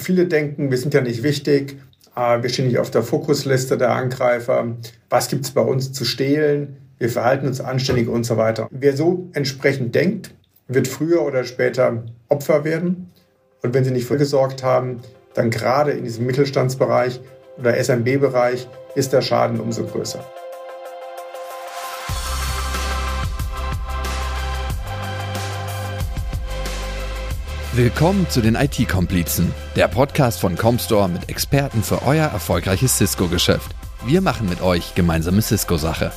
viele denken, wir sind ja nicht wichtig, äh, wir stehen nicht auf der Fokusliste der Angreifer, was gibt es bei uns zu stehlen, wir verhalten uns anständig und so weiter. Wer so entsprechend denkt, wird früher oder später Opfer werden. Und wenn sie nicht vorgesorgt haben, dann gerade in diesem Mittelstandsbereich oder SMB-Bereich ist der Schaden umso größer. Willkommen zu den IT-Komplizen, der Podcast von Comstore mit Experten für euer erfolgreiches Cisco-Geschäft. Wir machen mit euch gemeinsame Cisco-Sache.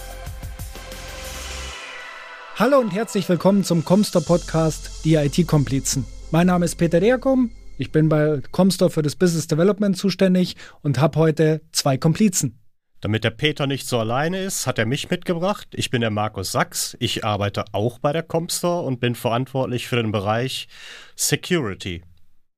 Hallo und herzlich willkommen zum Comstore Podcast, die IT-Komplizen. Mein Name ist Peter Derkom, ich bin bei Comstore für das Business Development zuständig und habe heute zwei Komplizen. Damit der Peter nicht so alleine ist, hat er mich mitgebracht. Ich bin der Markus Sachs. Ich arbeite auch bei der Comstore und bin verantwortlich für den Bereich Security.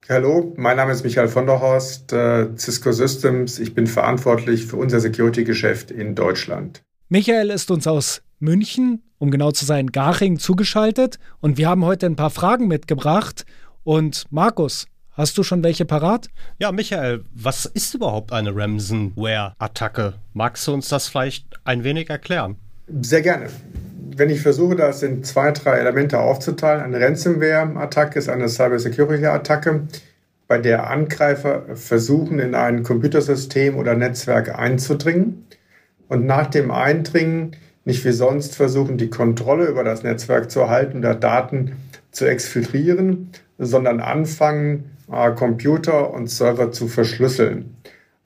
Hallo, mein Name ist Michael von der Horst, äh, Cisco Systems. Ich bin verantwortlich für unser Security-Geschäft in Deutschland. Michael ist uns aus München, um genau zu sein, Garching zugeschaltet und wir haben heute ein paar Fragen mitgebracht. Und Markus, Hast du schon welche parat? Ja, Michael, was ist überhaupt eine Ransomware-Attacke? Magst du uns das vielleicht ein wenig erklären? Sehr gerne. Wenn ich versuche, das in zwei, drei Elemente aufzuteilen, eine Ransomware-Attacke ist eine Cybersecurity-Attacke, bei der Angreifer versuchen, in ein Computersystem oder Netzwerk einzudringen und nach dem Eindringen nicht wie sonst versuchen, die Kontrolle über das Netzwerk zu erhalten oder Daten zu exfiltrieren, sondern anfangen, äh, Computer und Server zu verschlüsseln.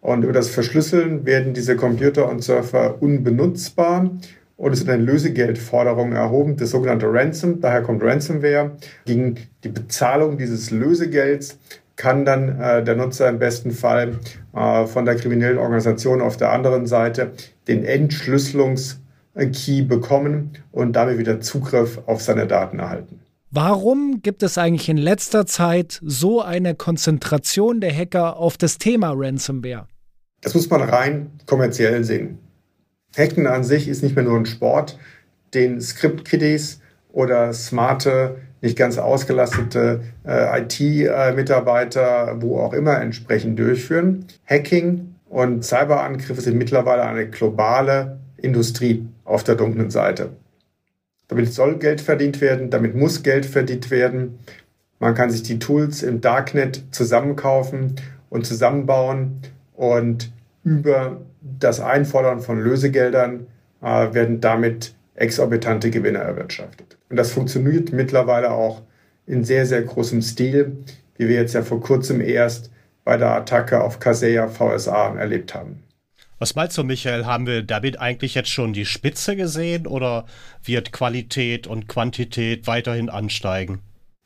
Und über das Verschlüsseln werden diese Computer und Server unbenutzbar und es wird eine Lösegeldforderung erhoben, das sogenannte Ransom, daher kommt Ransomware. Gegen die Bezahlung dieses Lösegelds kann dann äh, der Nutzer im besten Fall äh, von der kriminellen Organisation auf der anderen Seite den Entschlüsselungskey bekommen und damit wieder Zugriff auf seine Daten erhalten. Warum gibt es eigentlich in letzter Zeit so eine Konzentration der Hacker auf das Thema Ransomware? Das muss man rein kommerziell sehen. Hacken an sich ist nicht mehr nur ein Sport, den Script-Kiddies oder smarte, nicht ganz ausgelastete äh, IT-Mitarbeiter, wo auch immer, entsprechend durchführen. Hacking und Cyberangriffe sind mittlerweile eine globale Industrie auf der dunklen Seite. Damit soll Geld verdient werden, damit muss Geld verdient werden. Man kann sich die Tools im Darknet zusammenkaufen und zusammenbauen und über das Einfordern von Lösegeldern äh, werden damit exorbitante Gewinne erwirtschaftet. Und das funktioniert mittlerweile auch in sehr, sehr großem Stil, wie wir jetzt ja vor kurzem erst bei der Attacke auf Kaseya VSA erlebt haben. Was meinst du, Michael? Haben wir damit eigentlich jetzt schon die Spitze gesehen oder wird Qualität und Quantität weiterhin ansteigen?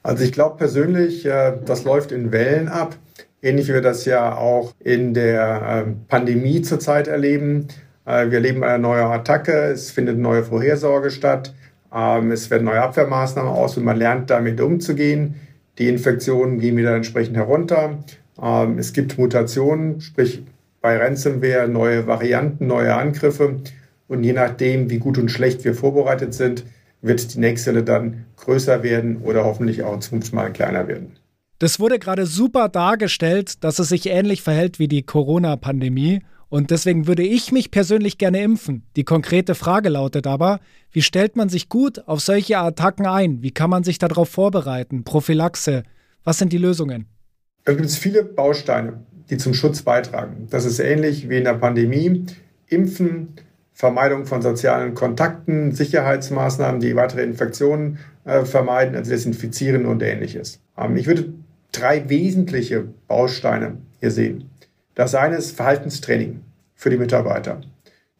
Also ich glaube persönlich, äh, das läuft in Wellen ab. Ähnlich wie wir das ja auch in der ähm, Pandemie zurzeit erleben. Äh, wir erleben eine neue Attacke, es findet neue Vorhersorge statt, ähm, es werden neue Abwehrmaßnahmen aus und man lernt damit umzugehen. Die Infektionen gehen wieder entsprechend herunter. Ähm, es gibt Mutationen, sprich bei Ransomware neue Varianten, neue Angriffe. Und je nachdem, wie gut und schlecht wir vorbereitet sind, wird die nächste dann größer werden oder hoffentlich auch zumindest mal kleiner werden. Das wurde gerade super dargestellt, dass es sich ähnlich verhält wie die Corona-Pandemie. Und deswegen würde ich mich persönlich gerne impfen. Die konkrete Frage lautet aber, wie stellt man sich gut auf solche Attacken ein? Wie kann man sich darauf vorbereiten? Prophylaxe? Was sind die Lösungen? Da gibt es viele Bausteine die zum Schutz beitragen. Das ist ähnlich wie in der Pandemie. Impfen, Vermeidung von sozialen Kontakten, Sicherheitsmaßnahmen, die weitere Infektionen äh, vermeiden, also desinfizieren und ähnliches. Ähm, ich würde drei wesentliche Bausteine hier sehen. Das eine ist Verhaltenstraining für die Mitarbeiter.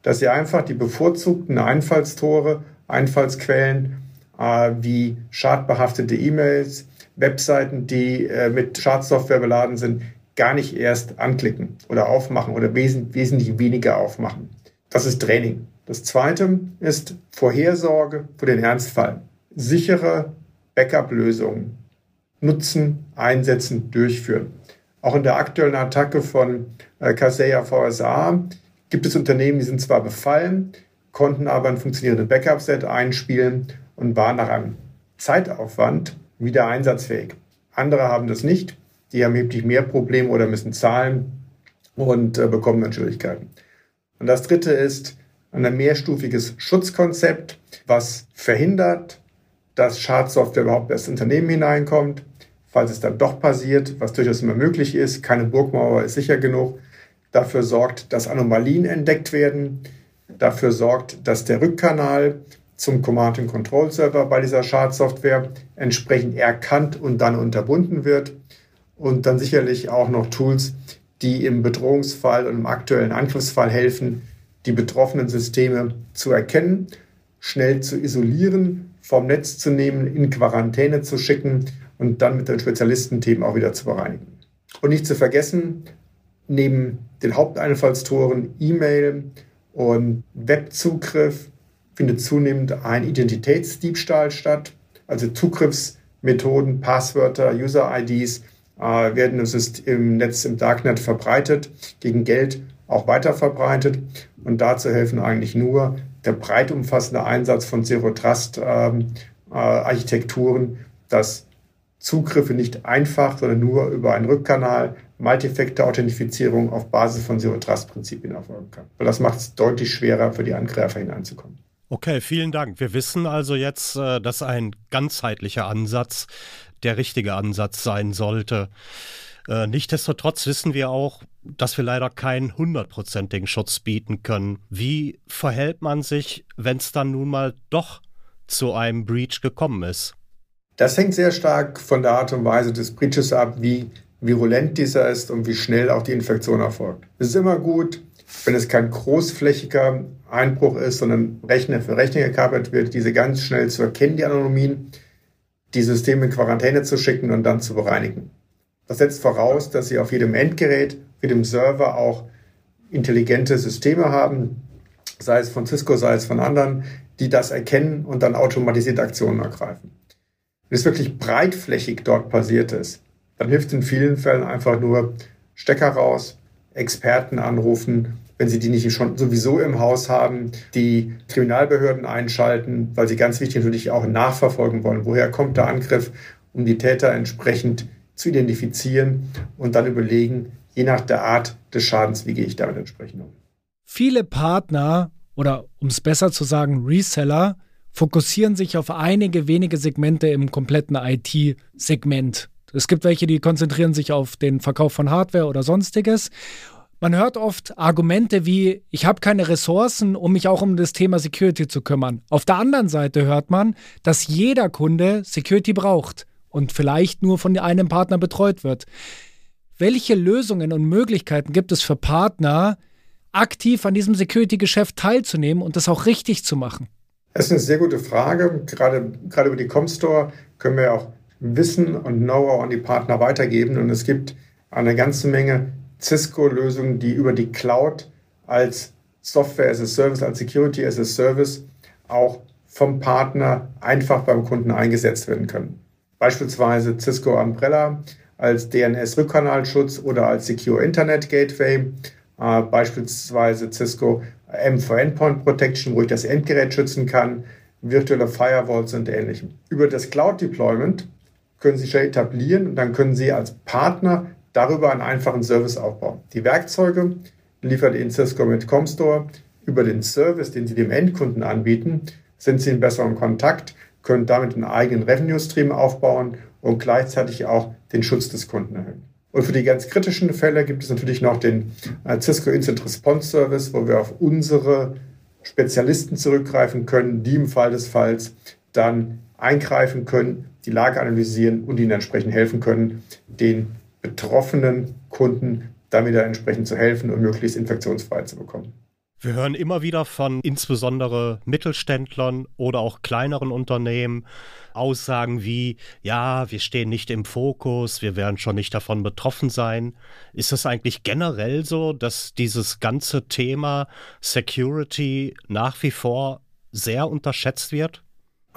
Dass sie einfach die bevorzugten Einfallstore, Einfallsquellen äh, wie schadbehaftete E-Mails, Webseiten, die äh, mit Schadsoftware beladen sind, gar nicht erst anklicken oder aufmachen oder wes wesentlich weniger aufmachen. Das ist Training. Das zweite ist Vorhersorge für den Ernstfall. Sichere Backup-Lösungen nutzen, einsetzen, durchführen. Auch in der aktuellen Attacke von äh, Kaseya VSA gibt es Unternehmen, die sind zwar befallen, konnten aber ein funktionierendes Backup-Set einspielen und waren nach einem Zeitaufwand wieder einsatzfähig. Andere haben das nicht die haben erheblich mehr Probleme oder müssen zahlen und äh, bekommen dann Schwierigkeiten. Und das dritte ist ein mehrstufiges Schutzkonzept, was verhindert, dass Schadsoftware überhaupt erst ins Unternehmen hineinkommt. Falls es dann doch passiert, was durchaus immer möglich ist, keine Burgmauer ist sicher genug, dafür sorgt, dass Anomalien entdeckt werden, dafür sorgt, dass der Rückkanal zum Command and Control Server bei dieser Schadsoftware entsprechend erkannt und dann unterbunden wird. Und dann sicherlich auch noch Tools, die im Bedrohungsfall und im aktuellen Angriffsfall helfen, die betroffenen Systeme zu erkennen, schnell zu isolieren, vom Netz zu nehmen, in Quarantäne zu schicken und dann mit den Spezialistenthemen auch wieder zu bereinigen. Und nicht zu vergessen, neben den Haupteinfallstoren E-Mail und Webzugriff findet zunehmend ein Identitätsdiebstahl statt. Also Zugriffsmethoden, Passwörter, User-IDs äh, werden im, System, im Netz im Darknet verbreitet, gegen Geld auch weiter verbreitet. Und dazu helfen eigentlich nur der breit umfassende Einsatz von Zero Trust ähm, äh, Architekturen, dass Zugriffe nicht einfach, sondern nur über einen Rückkanal, Multifactor-Authentifizierung auf Basis von Zero Trust-Prinzipien erfolgen kann. Weil das macht es deutlich schwerer für die Angreifer hineinzukommen. Okay, vielen Dank. Wir wissen also jetzt, äh, dass ein ganzheitlicher Ansatz der richtige Ansatz sein sollte. Äh, nichtsdestotrotz wissen wir auch, dass wir leider keinen hundertprozentigen Schutz bieten können. Wie verhält man sich, wenn es dann nun mal doch zu einem Breach gekommen ist? Das hängt sehr stark von der Art und Weise des Breaches ab, wie virulent dieser ist und wie schnell auch die Infektion erfolgt. Es ist immer gut, wenn es kein großflächiger Einbruch ist, sondern Rechner für Rechner gekapert wird, diese ganz schnell zu erkennen, die Anomalien, die Systeme in Quarantäne zu schicken und dann zu bereinigen. Das setzt voraus, dass Sie auf jedem Endgerät, jedem Server auch intelligente Systeme haben, sei es von Cisco, sei es von anderen, die das erkennen und dann automatisiert Aktionen ergreifen. Wenn es wirklich breitflächig dort passiert ist, dann hilft in vielen Fällen einfach nur Stecker raus, Experten anrufen, wenn sie die nicht schon sowieso im Haus haben, die Kriminalbehörden einschalten, weil sie ganz wichtig natürlich auch nachverfolgen wollen, woher kommt der Angriff, um die Täter entsprechend zu identifizieren und dann überlegen, je nach der Art des Schadens, wie gehe ich damit entsprechend um. Viele Partner oder um es besser zu sagen, Reseller fokussieren sich auf einige wenige Segmente im kompletten IT-Segment. Es gibt welche, die konzentrieren sich auf den Verkauf von Hardware oder sonstiges. Man hört oft Argumente wie, ich habe keine Ressourcen, um mich auch um das Thema Security zu kümmern. Auf der anderen Seite hört man, dass jeder Kunde Security braucht und vielleicht nur von einem Partner betreut wird. Welche Lösungen und Möglichkeiten gibt es für Partner, aktiv an diesem Security-Geschäft teilzunehmen und das auch richtig zu machen? Das ist eine sehr gute Frage. Gerade, gerade über die Comstore können wir auch Wissen und Know-how an die Partner weitergeben. Und es gibt eine ganze Menge Cisco-Lösungen, die über die Cloud als Software as a Service, als Security as a Service auch vom Partner einfach beim Kunden eingesetzt werden können. Beispielsweise Cisco Umbrella als DNS-Rückkanalschutz oder als Secure Internet Gateway. Äh, beispielsweise Cisco M for Endpoint Protection, wo ich das Endgerät schützen kann, virtuelle Firewalls und ähnlichem. Über das Cloud Deployment können Sie schon etablieren und dann können Sie als Partner darüber einen einfachen Service aufbauen. Die Werkzeuge liefert Ihnen Cisco mit Comstore. Über den Service, den Sie dem Endkunden anbieten, sind Sie in besserem Kontakt können damit einen eigenen Revenue-Stream aufbauen und gleichzeitig auch den Schutz des Kunden erhöhen. Und für die ganz kritischen Fälle gibt es natürlich noch den äh, Cisco Instant Response Service, wo wir auf unsere Spezialisten zurückgreifen können, die im Fall des Falls dann eingreifen können, die Lage analysieren und ihnen entsprechend helfen können, den betroffenen Kunden damit entsprechend zu helfen und möglichst infektionsfrei zu bekommen. Wir hören immer wieder von insbesondere Mittelständlern oder auch kleineren Unternehmen Aussagen wie, ja, wir stehen nicht im Fokus, wir werden schon nicht davon betroffen sein. Ist es eigentlich generell so, dass dieses ganze Thema Security nach wie vor sehr unterschätzt wird?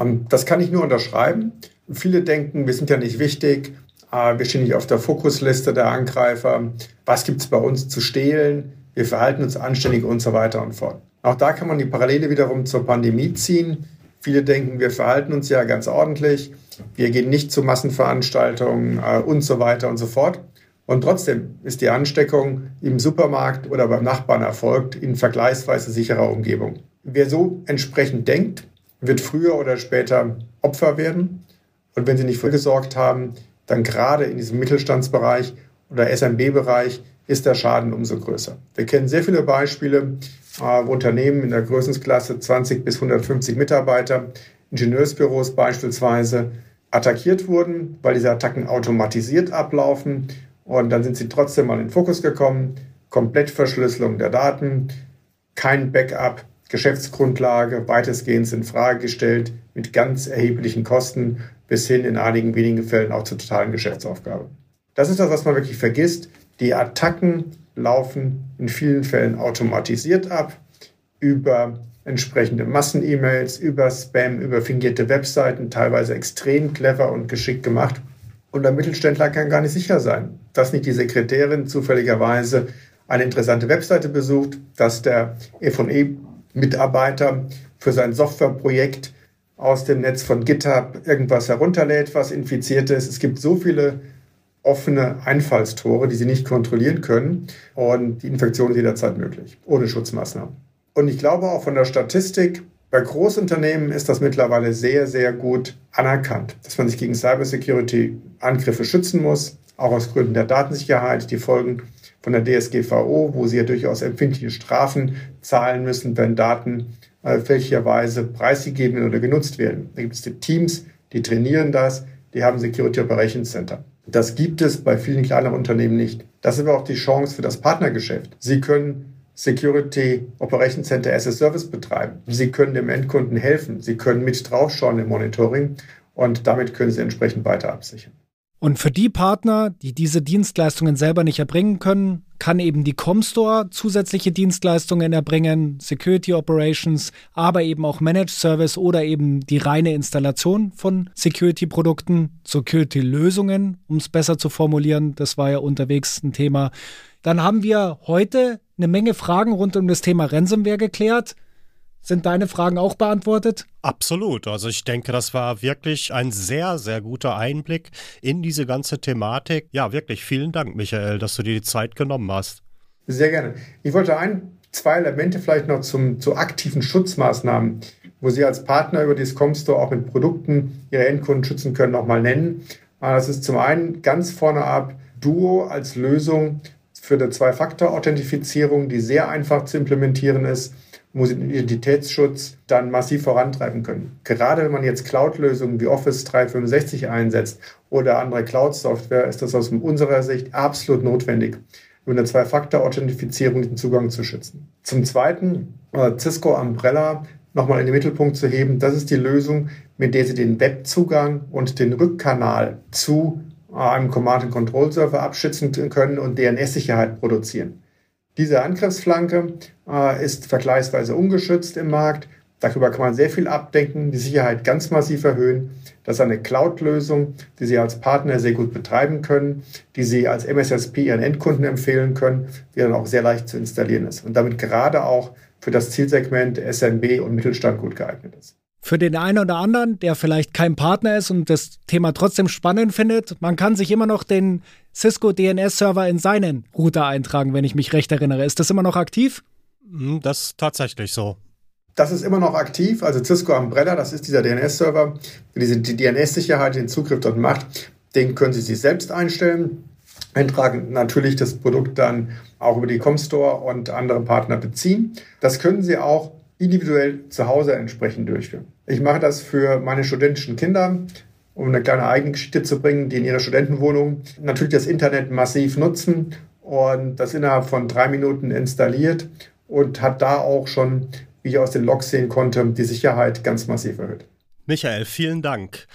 Ähm, das kann ich nur unterschreiben. Viele denken, wir sind ja nicht wichtig, wir stehen nicht auf der Fokusliste der Angreifer. Was gibt es bei uns zu stehlen? wir verhalten uns anständig und so weiter und fort. Auch da kann man die Parallele wiederum zur Pandemie ziehen. Viele denken, wir verhalten uns ja ganz ordentlich, wir gehen nicht zu Massenveranstaltungen äh, und so weiter und so fort. Und trotzdem ist die Ansteckung im Supermarkt oder beim Nachbarn erfolgt in vergleichsweise sicherer Umgebung. Wer so entsprechend denkt, wird früher oder später Opfer werden. Und wenn sie nicht vorgesorgt haben, dann gerade in diesem Mittelstandsbereich oder SMB-Bereich ist der Schaden umso größer. Wir kennen sehr viele Beispiele, äh, wo Unternehmen in der Größenklasse 20 bis 150 Mitarbeiter, Ingenieursbüros beispielsweise, attackiert wurden, weil diese Attacken automatisiert ablaufen. Und dann sind sie trotzdem mal in den Fokus gekommen. Komplettverschlüsselung der Daten, kein Backup, Geschäftsgrundlage weitestgehend in Frage gestellt, mit ganz erheblichen Kosten bis hin in einigen wenigen Fällen auch zur totalen Geschäftsaufgabe. Das ist das, was man wirklich vergisst. Die Attacken laufen in vielen Fällen automatisiert ab über entsprechende Massen-E-Mails, über Spam, über fingierte Webseiten, teilweise extrem clever und geschickt gemacht. Und der Mittelständler kann gar nicht sicher sein, dass nicht die Sekretärin zufälligerweise eine interessante Webseite besucht, dass der E&E-Mitarbeiter für sein Softwareprojekt aus dem Netz von GitHub irgendwas herunterlädt, was infiziert ist. Es gibt so viele offene Einfallstore, die sie nicht kontrollieren können. Und die Infektion ist jederzeit möglich, ohne Schutzmaßnahmen. Und ich glaube auch von der Statistik, bei Großunternehmen ist das mittlerweile sehr, sehr gut anerkannt, dass man sich gegen Cybersecurity-Angriffe schützen muss, auch aus Gründen der Datensicherheit. Die Folgen von der DSGVO, wo sie ja durchaus empfindliche Strafen zahlen müssen, wenn Daten fälschlicherweise preisgegeben oder genutzt werden. Da gibt es die Teams, die trainieren das, die haben Security Operations Center. Das gibt es bei vielen kleineren Unternehmen nicht. Das ist aber auch die Chance für das Partnergeschäft. Sie können Security Operation Center as a Service betreiben. Sie können dem Endkunden helfen. Sie können mit draufschauen im Monitoring und damit können Sie entsprechend weiter absichern. Und für die Partner, die diese Dienstleistungen selber nicht erbringen können, kann eben die Comstore zusätzliche Dienstleistungen erbringen, Security Operations, aber eben auch Managed Service oder eben die reine Installation von Security-Produkten, Security-Lösungen, um es besser zu formulieren. Das war ja unterwegs ein Thema. Dann haben wir heute eine Menge Fragen rund um das Thema Ransomware geklärt. Sind deine Fragen auch beantwortet? Absolut. Also ich denke, das war wirklich ein sehr, sehr guter Einblick in diese ganze Thematik. Ja, wirklich vielen Dank, Michael, dass du dir die Zeit genommen hast. Sehr gerne. Ich wollte ein, zwei Elemente vielleicht noch zum, zu aktiven Schutzmaßnahmen, wo Sie als Partner über die Comstore auch mit Produkten Ihre Endkunden schützen können, nochmal nennen. Das ist zum einen ganz vorne ab Duo als Lösung für eine Zwei-Faktor-Authentifizierung, die sehr einfach zu implementieren ist Identitätsschutz dann massiv vorantreiben können. Gerade wenn man jetzt Cloud-Lösungen wie Office 365 einsetzt oder andere Cloud-Software, ist das aus unserer Sicht absolut notwendig, über eine Zwei-Faktor-Authentifizierung den Zugang zu schützen. Zum Zweiten, äh, Cisco Umbrella nochmal in den Mittelpunkt zu heben. Das ist die Lösung, mit der Sie den Webzugang und den Rückkanal zu äh, einem Command-and-Control-Server abschützen können und DNS-Sicherheit produzieren. Diese Angriffsflanke äh, ist vergleichsweise ungeschützt im Markt. Darüber kann man sehr viel abdenken, die Sicherheit ganz massiv erhöhen. Das ist eine Cloud-Lösung, die Sie als Partner sehr gut betreiben können, die Sie als MSSP Ihren Endkunden empfehlen können, die dann auch sehr leicht zu installieren ist und damit gerade auch für das Zielsegment SMB und Mittelstand gut geeignet ist für den einen oder anderen, der vielleicht kein Partner ist und das Thema trotzdem spannend findet, man kann sich immer noch den Cisco DNS-Server in seinen Router eintragen, wenn ich mich recht erinnere. Ist das immer noch aktiv? Hm, das ist tatsächlich so. Das ist immer noch aktiv. Also Cisco Umbrella, das ist dieser DNS-Server, der diese die DNS-Sicherheit, den Zugriff dort macht. Den können Sie sich selbst einstellen. Eintragen natürlich das Produkt dann auch über die Comstore und andere Partner beziehen. Das können Sie auch individuell zu Hause entsprechend durchführen. Ich mache das für meine studentischen Kinder, um eine kleine eigene Geschichte zu bringen, die in ihrer Studentenwohnung natürlich das Internet massiv nutzen und das innerhalb von drei Minuten installiert und hat da auch schon, wie ich aus den Logs sehen konnte, die Sicherheit ganz massiv erhöht. Michael, vielen Dank.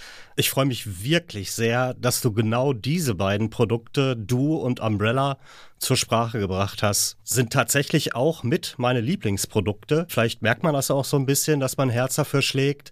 Ich freue mich wirklich sehr, dass du genau diese beiden Produkte, Du und Umbrella, zur Sprache gebracht hast. Sind tatsächlich auch mit meine Lieblingsprodukte. Vielleicht merkt man das auch so ein bisschen, dass mein Herz dafür schlägt,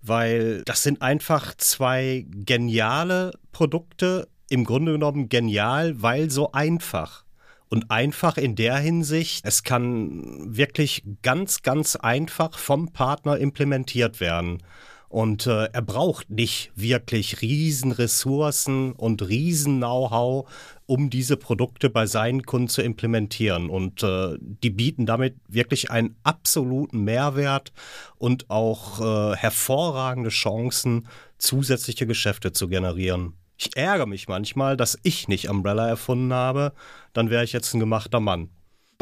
weil das sind einfach zwei geniale Produkte. Im Grunde genommen genial, weil so einfach. Und einfach in der Hinsicht, es kann wirklich ganz, ganz einfach vom Partner implementiert werden. Und äh, er braucht nicht wirklich Riesenressourcen und Riesen-Know-how, um diese Produkte bei seinen Kunden zu implementieren. Und äh, die bieten damit wirklich einen absoluten Mehrwert und auch äh, hervorragende Chancen, zusätzliche Geschäfte zu generieren. Ich ärgere mich manchmal, dass ich nicht Umbrella erfunden habe, dann wäre ich jetzt ein gemachter Mann.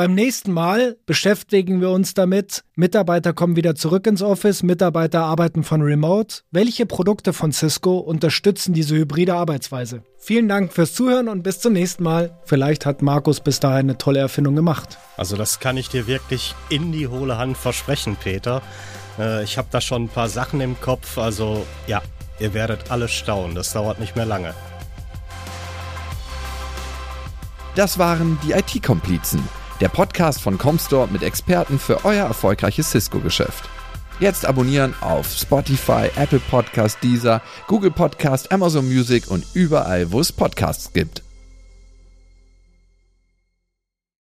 Beim nächsten Mal beschäftigen wir uns damit, Mitarbeiter kommen wieder zurück ins Office, Mitarbeiter arbeiten von Remote. Welche Produkte von Cisco unterstützen diese hybride Arbeitsweise? Vielen Dank fürs Zuhören und bis zum nächsten Mal. Vielleicht hat Markus bis dahin eine tolle Erfindung gemacht. Also das kann ich dir wirklich in die hohle Hand versprechen, Peter. Äh, ich habe da schon ein paar Sachen im Kopf. Also ja, ihr werdet alle staunen. Das dauert nicht mehr lange. Das waren die IT-Komplizen der Podcast von Comstore mit Experten für euer erfolgreiches Cisco-Geschäft. Jetzt abonnieren auf Spotify, Apple Podcast, Deezer, Google Podcast, Amazon Music und überall, wo es Podcasts gibt.